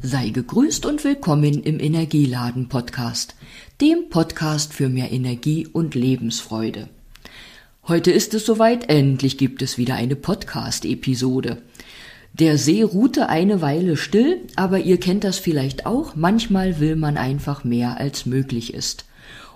Sei gegrüßt und willkommen im Energieladen Podcast, dem Podcast für mehr Energie und Lebensfreude. Heute ist es soweit, endlich gibt es wieder eine Podcast-Episode. Der See ruhte eine Weile still, aber ihr kennt das vielleicht auch, manchmal will man einfach mehr als möglich ist.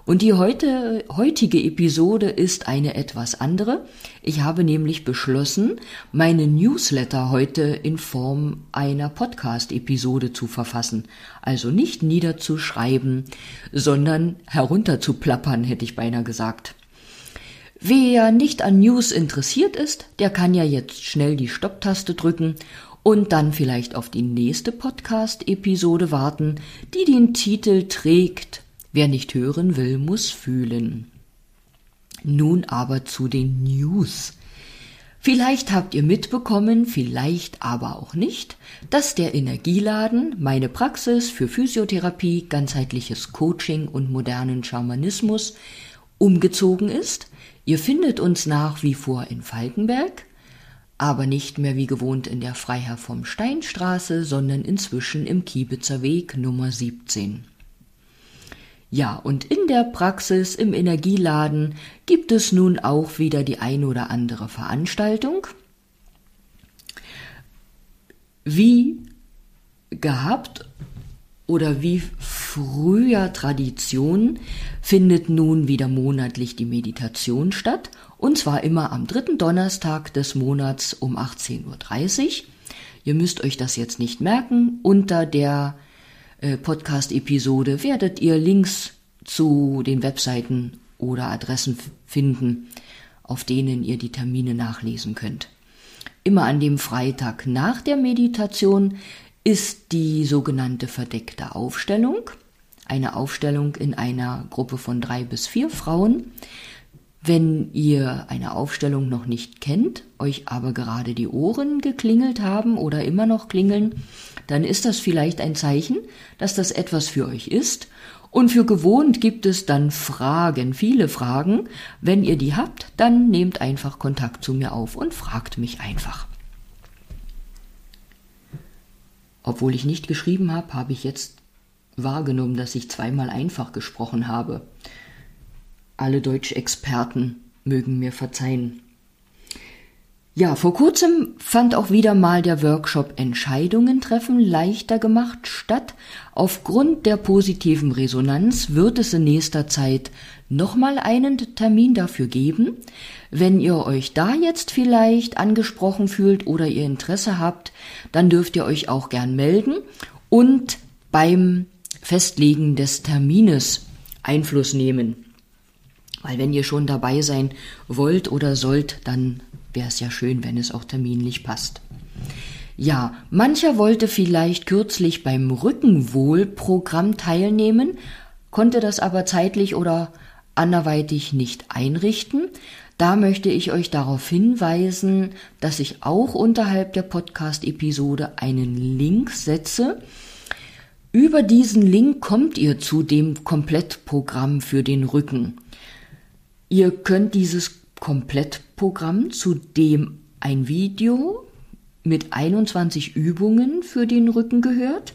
Und die heute, heutige Episode ist eine etwas andere. Ich habe nämlich beschlossen, meine Newsletter heute in Form einer Podcast-Episode zu verfassen. Also nicht niederzuschreiben, sondern herunterzuplappern, hätte ich beinahe gesagt. Wer nicht an News interessiert ist, der kann ja jetzt schnell die Stopptaste drücken und dann vielleicht auf die nächste Podcast-Episode warten, die den Titel trägt Wer nicht hören will, muss fühlen. Nun aber zu den News. Vielleicht habt ihr mitbekommen, vielleicht aber auch nicht, dass der Energieladen, meine Praxis für Physiotherapie, ganzheitliches Coaching und modernen Schamanismus, umgezogen ist. Ihr findet uns nach wie vor in Falkenberg, aber nicht mehr wie gewohnt in der Freiherr vom Steinstraße, sondern inzwischen im Kiebitzer Weg Nummer 17. Ja, und in der Praxis im Energieladen gibt es nun auch wieder die ein oder andere Veranstaltung. Wie gehabt oder wie früher Tradition findet nun wieder monatlich die Meditation statt, und zwar immer am dritten Donnerstag des Monats um 18.30 Uhr. Ihr müsst euch das jetzt nicht merken, unter der Podcast-Episode werdet ihr Links zu den Webseiten oder Adressen finden, auf denen ihr die Termine nachlesen könnt. Immer an dem Freitag nach der Meditation ist die sogenannte verdeckte Aufstellung, eine Aufstellung in einer Gruppe von drei bis vier Frauen. Wenn ihr eine Aufstellung noch nicht kennt, euch aber gerade die Ohren geklingelt haben oder immer noch klingeln, dann ist das vielleicht ein Zeichen, dass das etwas für euch ist. Und für gewohnt gibt es dann Fragen, viele Fragen. Wenn ihr die habt, dann nehmt einfach Kontakt zu mir auf und fragt mich einfach. Obwohl ich nicht geschrieben habe, habe ich jetzt wahrgenommen, dass ich zweimal einfach gesprochen habe. Alle Deutschexperten mögen mir verzeihen. Ja, vor kurzem fand auch wieder mal der Workshop Entscheidungen treffen leichter gemacht statt. Aufgrund der positiven Resonanz wird es in nächster Zeit nochmal einen Termin dafür geben. Wenn ihr euch da jetzt vielleicht angesprochen fühlt oder ihr Interesse habt, dann dürft ihr euch auch gern melden und beim Festlegen des Termines Einfluss nehmen. Weil wenn ihr schon dabei sein wollt oder sollt, dann wäre es ja schön, wenn es auch terminlich passt. Ja, mancher wollte vielleicht kürzlich beim Rückenwohlprogramm teilnehmen, konnte das aber zeitlich oder anderweitig nicht einrichten. Da möchte ich euch darauf hinweisen, dass ich auch unterhalb der Podcast-Episode einen Link setze. Über diesen Link kommt ihr zu dem Komplettprogramm für den Rücken. Ihr könnt dieses Komplettprogramm, zu dem ein Video mit 21 Übungen für den Rücken gehört.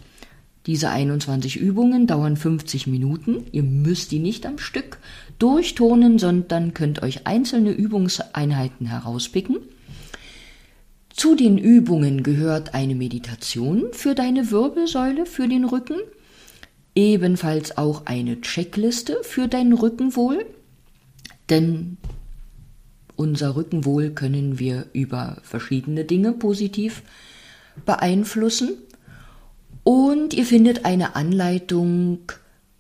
Diese 21 Übungen dauern 50 Minuten. Ihr müsst die nicht am Stück durchturnen, sondern könnt euch einzelne Übungseinheiten herauspicken. Zu den Übungen gehört eine Meditation für deine Wirbelsäule, für den Rücken, ebenfalls auch eine Checkliste für dein Rückenwohl, denn unser Rückenwohl können wir über verschiedene Dinge positiv beeinflussen. Und ihr findet eine Anleitung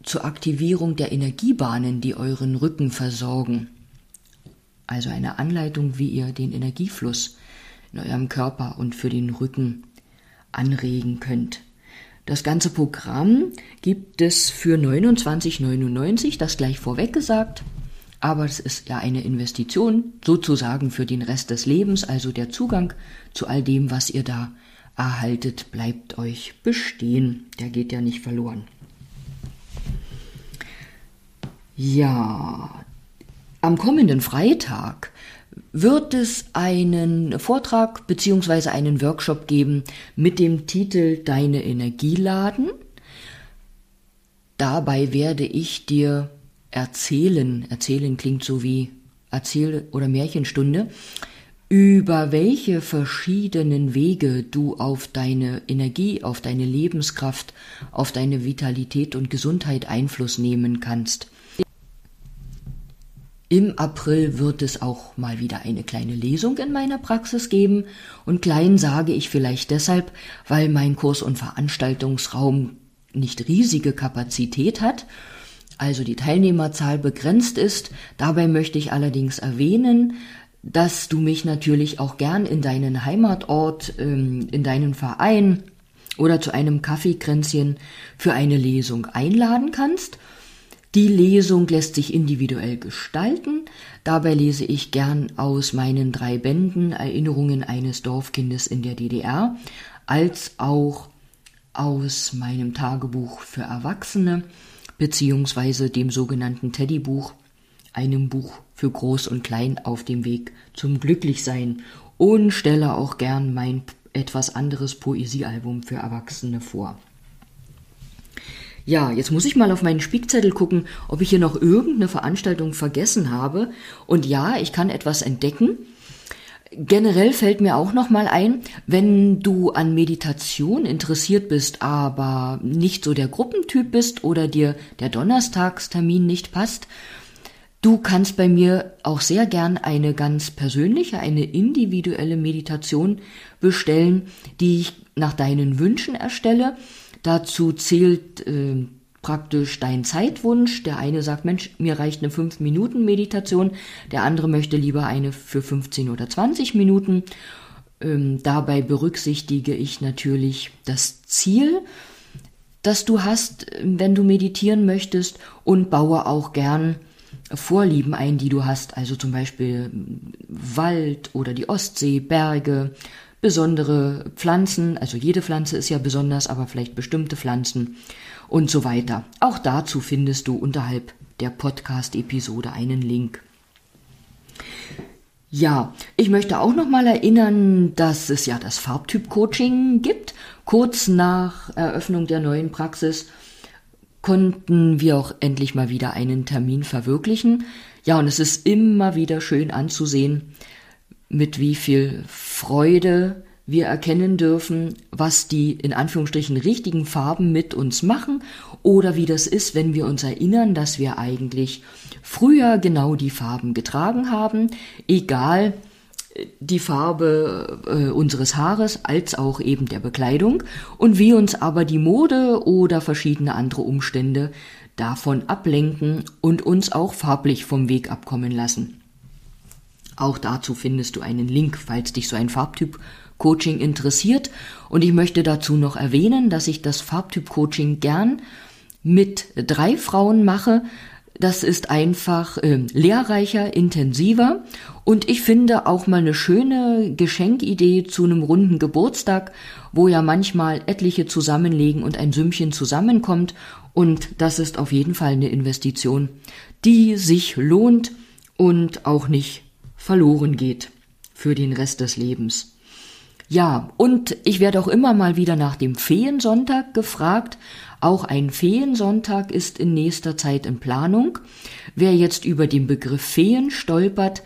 zur Aktivierung der Energiebahnen, die euren Rücken versorgen. Also eine Anleitung, wie ihr den Energiefluss in eurem Körper und für den Rücken anregen könnt. Das ganze Programm gibt es für 29,99, das gleich vorweg gesagt. Aber es ist ja eine Investition sozusagen für den Rest des Lebens, also der Zugang zu all dem, was ihr da erhaltet, bleibt euch bestehen. Der geht ja nicht verloren. Ja, am kommenden Freitag wird es einen Vortrag beziehungsweise einen Workshop geben mit dem Titel Deine Energie laden. Dabei werde ich dir erzählen, erzählen klingt so wie Erzähl- oder Märchenstunde, über welche verschiedenen Wege du auf deine Energie, auf deine Lebenskraft, auf deine Vitalität und Gesundheit Einfluss nehmen kannst. Im April wird es auch mal wieder eine kleine Lesung in meiner Praxis geben. Und klein sage ich vielleicht deshalb, weil mein Kurs- und Veranstaltungsraum nicht riesige Kapazität hat, also die Teilnehmerzahl begrenzt ist. Dabei möchte ich allerdings erwähnen, dass du mich natürlich auch gern in deinen Heimatort, ähm, in deinen Verein oder zu einem Kaffeekränzchen für eine Lesung einladen kannst. Die Lesung lässt sich individuell gestalten. Dabei lese ich gern aus meinen drei Bänden Erinnerungen eines Dorfkindes in der DDR, als auch aus meinem Tagebuch für Erwachsene, beziehungsweise dem sogenannten Teddybuch, einem Buch für Groß und Klein auf dem Weg zum Glücklichsein und stelle auch gern mein etwas anderes Poesiealbum für Erwachsene vor. Ja, jetzt muss ich mal auf meinen Spickzettel gucken, ob ich hier noch irgendeine Veranstaltung vergessen habe. Und ja, ich kann etwas entdecken. Generell fällt mir auch noch mal ein, wenn du an Meditation interessiert bist, aber nicht so der Gruppentyp bist oder dir der Donnerstagstermin nicht passt, du kannst bei mir auch sehr gern eine ganz persönliche, eine individuelle Meditation bestellen, die ich nach deinen Wünschen erstelle. Dazu zählt äh, praktisch dein Zeitwunsch. Der eine sagt, Mensch, mir reicht eine 5-Minuten-Meditation, der andere möchte lieber eine für 15 oder 20 Minuten. Ähm, dabei berücksichtige ich natürlich das Ziel, das du hast, wenn du meditieren möchtest und baue auch gern Vorlieben ein, die du hast, also zum Beispiel Wald oder die Ostsee, Berge, besondere Pflanzen, also jede Pflanze ist ja besonders, aber vielleicht bestimmte Pflanzen und so weiter. Auch dazu findest du unterhalb der Podcast-Episode einen Link. Ja, ich möchte auch noch mal erinnern, dass es ja das Farbtyp-Coaching gibt. Kurz nach Eröffnung der neuen Praxis konnten wir auch endlich mal wieder einen Termin verwirklichen. Ja, und es ist immer wieder schön anzusehen, mit wie viel Freude wir erkennen dürfen, was die in Anführungsstrichen richtigen Farben mit uns machen oder wie das ist, wenn wir uns erinnern, dass wir eigentlich früher genau die Farben getragen haben, egal äh, die Farbe äh, unseres Haares als auch eben der Bekleidung und wie uns aber die Mode oder verschiedene andere Umstände davon ablenken und uns auch farblich vom Weg abkommen lassen. Auch dazu findest du einen Link, falls dich so ein Farbtyp Coaching interessiert. Und ich möchte dazu noch erwähnen, dass ich das Farbtyp Coaching gern mit drei Frauen mache. Das ist einfach äh, lehrreicher, intensiver und ich finde auch mal eine schöne Geschenkidee zu einem runden Geburtstag, wo ja manchmal etliche zusammenlegen und ein Sümmchen zusammenkommt und das ist auf jeden Fall eine Investition, die sich lohnt und auch nicht verloren geht für den Rest des Lebens. Ja, und ich werde auch immer mal wieder nach dem Feensonntag gefragt. Auch ein Feensonntag ist in nächster Zeit in Planung. Wer jetzt über den Begriff Feen stolpert,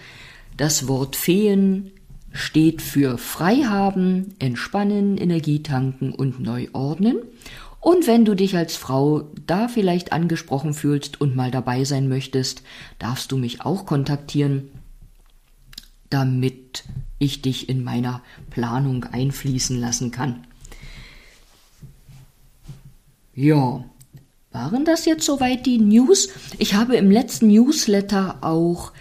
das Wort Feen steht für Freihaben, Entspannen, Energietanken und Neuordnen. Und wenn du dich als Frau da vielleicht angesprochen fühlst und mal dabei sein möchtest, darfst du mich auch kontaktieren damit ich dich in meiner Planung einfließen lassen kann. Ja, waren das jetzt soweit die News? Ich habe im letzten Newsletter auch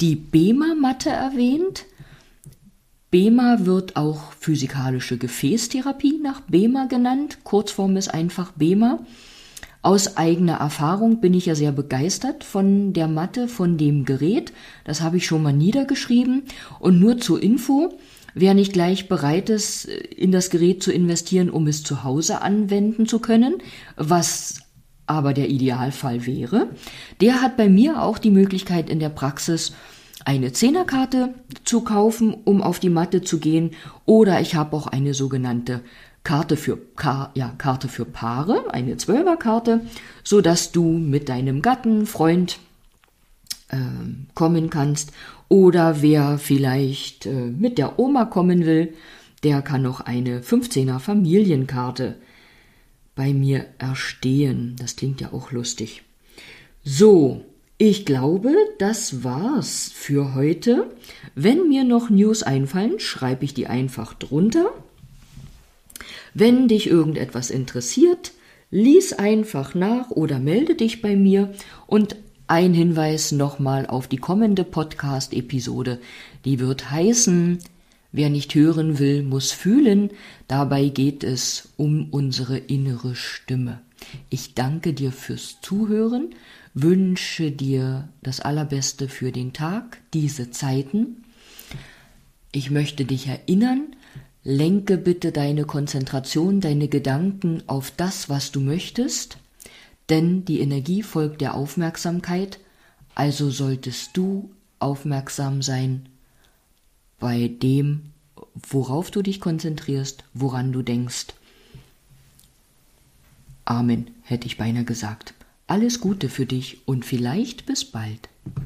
die BEMA-Matte erwähnt. BEMA wird auch physikalische Gefäßtherapie nach BEMA genannt. Kurzform ist einfach BEMA. Aus eigener Erfahrung bin ich ja sehr begeistert von der Matte, von dem Gerät. Das habe ich schon mal niedergeschrieben. Und nur zur Info, wer nicht gleich bereit ist, in das Gerät zu investieren, um es zu Hause anwenden zu können, was aber der Idealfall wäre, der hat bei mir auch die Möglichkeit in der Praxis eine Zehnerkarte zu kaufen, um auf die Matte zu gehen, oder ich habe auch eine sogenannte Karte für, ja, Karte für Paare, eine Zwölferkarte, so dass du mit deinem Gatten, Freund äh, kommen kannst. Oder wer vielleicht äh, mit der Oma kommen will, der kann noch eine 15er Familienkarte bei mir erstehen. Das klingt ja auch lustig. So, ich glaube, das war's für heute. Wenn mir noch News einfallen, schreibe ich die einfach drunter. Wenn dich irgendetwas interessiert, lies einfach nach oder melde dich bei mir und ein Hinweis nochmal auf die kommende Podcast-Episode. Die wird heißen, wer nicht hören will, muss fühlen. Dabei geht es um unsere innere Stimme. Ich danke dir fürs Zuhören, wünsche dir das Allerbeste für den Tag, diese Zeiten. Ich möchte dich erinnern, lenke bitte deine Konzentration, deine Gedanken auf das, was du möchtest denn die Energie folgt der Aufmerksamkeit, also solltest du aufmerksam sein bei dem, worauf du dich konzentrierst, woran du denkst. Amen, hätte ich beinahe gesagt. Alles Gute für dich und vielleicht bis bald.